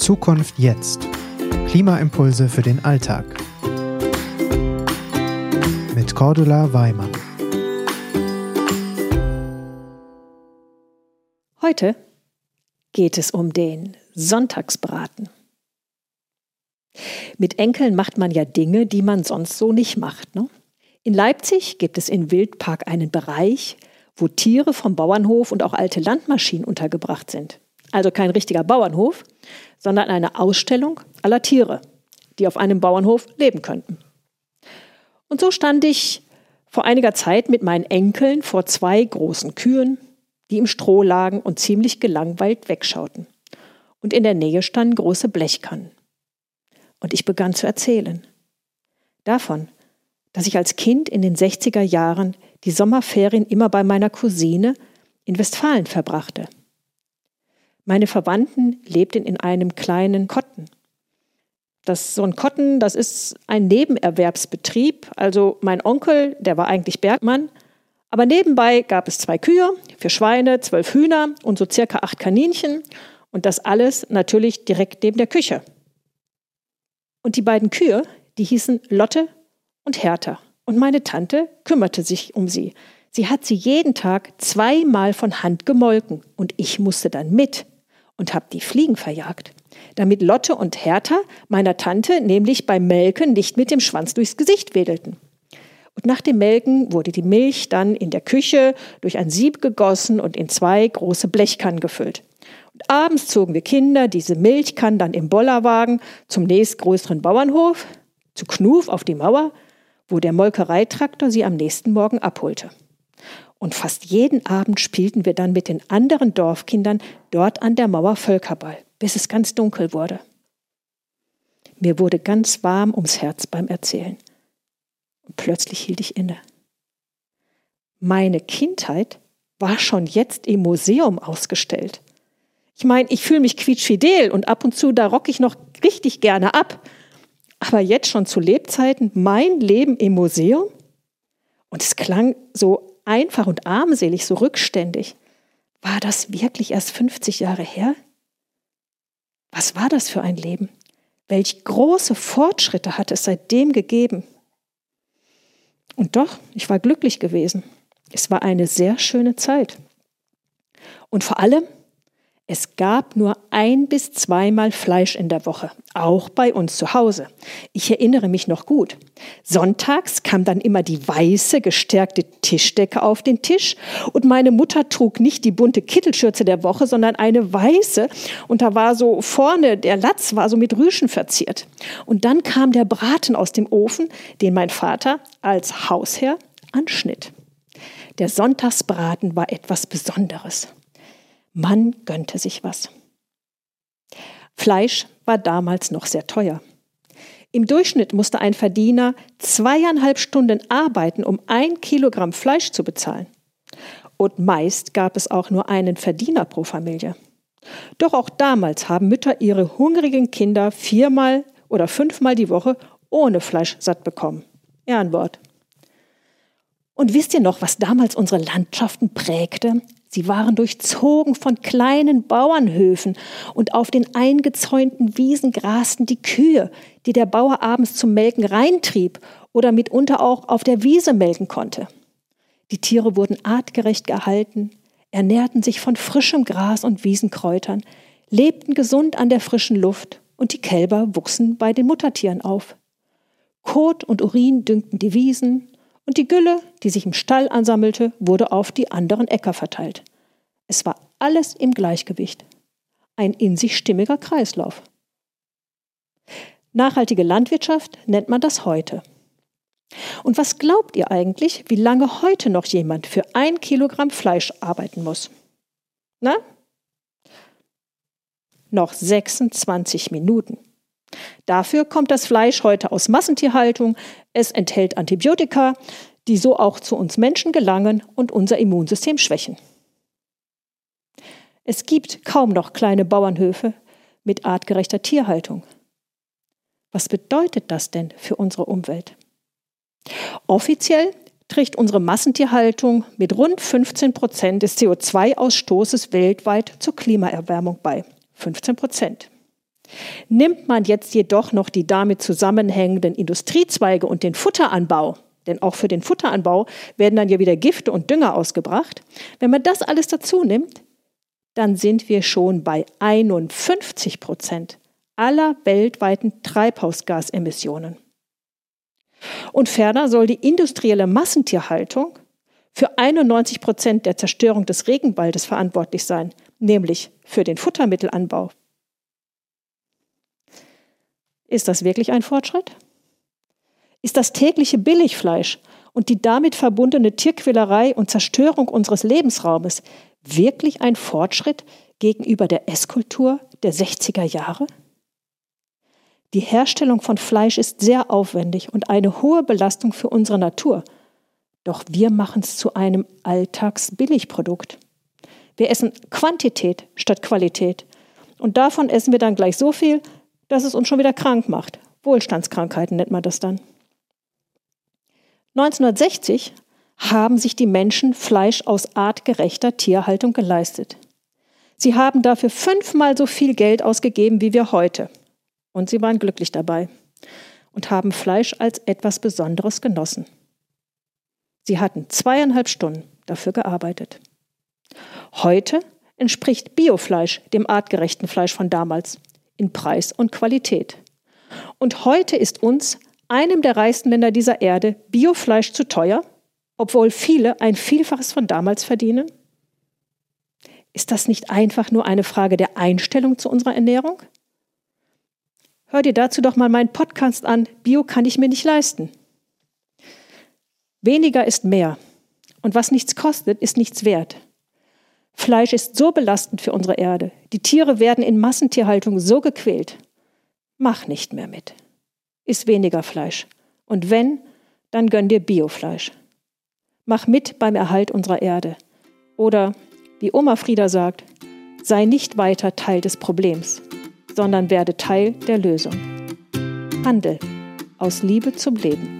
Zukunft jetzt. Klimaimpulse für den Alltag. Mit Cordula Weimann. Heute geht es um den Sonntagsbraten. Mit Enkeln macht man ja Dinge, die man sonst so nicht macht. Ne? In Leipzig gibt es in Wildpark einen Bereich, wo Tiere vom Bauernhof und auch alte Landmaschinen untergebracht sind. Also kein richtiger Bauernhof, sondern eine Ausstellung aller Tiere, die auf einem Bauernhof leben könnten. Und so stand ich vor einiger Zeit mit meinen Enkeln vor zwei großen Kühen, die im Stroh lagen und ziemlich gelangweilt wegschauten. Und in der Nähe standen große Blechkannen. Und ich begann zu erzählen. Davon, dass ich als Kind in den 60er Jahren die Sommerferien immer bei meiner Cousine in Westfalen verbrachte. Meine Verwandten lebten in einem kleinen Kotten. Das, so ein Kotten, das ist ein Nebenerwerbsbetrieb. Also mein Onkel, der war eigentlich Bergmann, aber nebenbei gab es zwei Kühe, vier Schweine, zwölf Hühner und so circa acht Kaninchen und das alles natürlich direkt neben der Küche. Und die beiden Kühe, die hießen Lotte und Hertha. Und meine Tante kümmerte sich um sie. Sie hat sie jeden Tag zweimal von Hand gemolken und ich musste dann mit und habe die Fliegen verjagt, damit Lotte und Hertha meiner Tante nämlich beim Melken nicht mit dem Schwanz durchs Gesicht wedelten. Und nach dem Melken wurde die Milch dann in der Küche durch ein Sieb gegossen und in zwei große Blechkannen gefüllt. Und abends zogen wir Kinder diese Milchkannen dann im Bollerwagen zum nächstgrößeren Bauernhof, zu Knuf auf die Mauer wo der Molkereitraktor sie am nächsten Morgen abholte. Und fast jeden Abend spielten wir dann mit den anderen Dorfkindern dort an der Mauer Völkerball, bis es ganz dunkel wurde. Mir wurde ganz warm ums Herz beim Erzählen. Und plötzlich hielt ich inne. Meine Kindheit war schon jetzt im Museum ausgestellt. Ich meine, ich fühle mich quietschfidel und ab und zu, da rock ich noch richtig gerne ab. Aber jetzt schon zu Lebzeiten mein Leben im Museum? Und es klang so einfach und armselig, so rückständig. War das wirklich erst 50 Jahre her? Was war das für ein Leben? Welch große Fortschritte hat es seitdem gegeben? Und doch, ich war glücklich gewesen. Es war eine sehr schöne Zeit. Und vor allem, es gab nur ein bis zweimal Fleisch in der Woche, auch bei uns zu Hause. Ich erinnere mich noch gut. Sonntags kam dann immer die weiße, gestärkte Tischdecke auf den Tisch und meine Mutter trug nicht die bunte Kittelschürze der Woche, sondern eine weiße und da war so vorne, der Latz war so mit Rüschen verziert. Und dann kam der Braten aus dem Ofen, den mein Vater als Hausherr anschnitt. Der Sonntagsbraten war etwas Besonderes. Man gönnte sich was. Fleisch war damals noch sehr teuer. Im Durchschnitt musste ein Verdiener zweieinhalb Stunden arbeiten, um ein Kilogramm Fleisch zu bezahlen. Und meist gab es auch nur einen Verdiener pro Familie. Doch auch damals haben Mütter ihre hungrigen Kinder viermal oder fünfmal die Woche ohne Fleisch satt bekommen. Ehrenwort. Und wisst ihr noch, was damals unsere Landschaften prägte? Sie waren durchzogen von kleinen Bauernhöfen und auf den eingezäunten Wiesen grasten die Kühe, die der Bauer abends zum Melken reintrieb oder mitunter auch auf der Wiese melken konnte. Die Tiere wurden artgerecht gehalten, ernährten sich von frischem Gras und Wiesenkräutern, lebten gesund an der frischen Luft und die Kälber wuchsen bei den Muttertieren auf. Kot und Urin düngten die Wiesen, und die Gülle, die sich im Stall ansammelte, wurde auf die anderen Äcker verteilt. Es war alles im Gleichgewicht. Ein in sich stimmiger Kreislauf. Nachhaltige Landwirtschaft nennt man das heute. Und was glaubt ihr eigentlich, wie lange heute noch jemand für ein Kilogramm Fleisch arbeiten muss? Na? Noch 26 Minuten. Dafür kommt das Fleisch heute aus Massentierhaltung. Es enthält Antibiotika, die so auch zu uns Menschen gelangen und unser Immunsystem schwächen. Es gibt kaum noch kleine Bauernhöfe mit artgerechter Tierhaltung. Was bedeutet das denn für unsere Umwelt? Offiziell trägt unsere Massentierhaltung mit rund 15 Prozent des CO2-Ausstoßes weltweit zur Klimaerwärmung bei. 15 Prozent. Nimmt man jetzt jedoch noch die damit zusammenhängenden Industriezweige und den Futteranbau, denn auch für den Futteranbau werden dann ja wieder Gifte und Dünger ausgebracht, wenn man das alles dazu nimmt, dann sind wir schon bei 51 Prozent aller weltweiten Treibhausgasemissionen. Und ferner soll die industrielle Massentierhaltung für 91 Prozent der Zerstörung des Regenwaldes verantwortlich sein, nämlich für den Futtermittelanbau. Ist das wirklich ein Fortschritt? Ist das tägliche Billigfleisch und die damit verbundene Tierquälerei und Zerstörung unseres Lebensraumes wirklich ein Fortschritt gegenüber der Esskultur der 60er Jahre? Die Herstellung von Fleisch ist sehr aufwendig und eine hohe Belastung für unsere Natur. Doch wir machen es zu einem Alltagsbilligprodukt. Wir essen Quantität statt Qualität. Und davon essen wir dann gleich so viel, dass es uns schon wieder krank macht. Wohlstandskrankheiten nennt man das dann. 1960 haben sich die Menschen Fleisch aus artgerechter Tierhaltung geleistet. Sie haben dafür fünfmal so viel Geld ausgegeben wie wir heute. Und sie waren glücklich dabei und haben Fleisch als etwas Besonderes genossen. Sie hatten zweieinhalb Stunden dafür gearbeitet. Heute entspricht Biofleisch dem artgerechten Fleisch von damals in Preis und Qualität. Und heute ist uns, einem der reichsten Länder dieser Erde, Biofleisch zu teuer, obwohl viele ein Vielfaches von damals verdienen? Ist das nicht einfach nur eine Frage der Einstellung zu unserer Ernährung? Hör dir dazu doch mal meinen Podcast an. Bio kann ich mir nicht leisten. Weniger ist mehr. Und was nichts kostet, ist nichts wert. Fleisch ist so belastend für unsere Erde. Die Tiere werden in Massentierhaltung so gequält. Mach nicht mehr mit. Iss weniger Fleisch. Und wenn, dann gönn dir Biofleisch. Mach mit beim Erhalt unserer Erde. Oder, wie Oma Frieda sagt, sei nicht weiter Teil des Problems sondern werde Teil der Lösung. Handel aus Liebe zum Leben.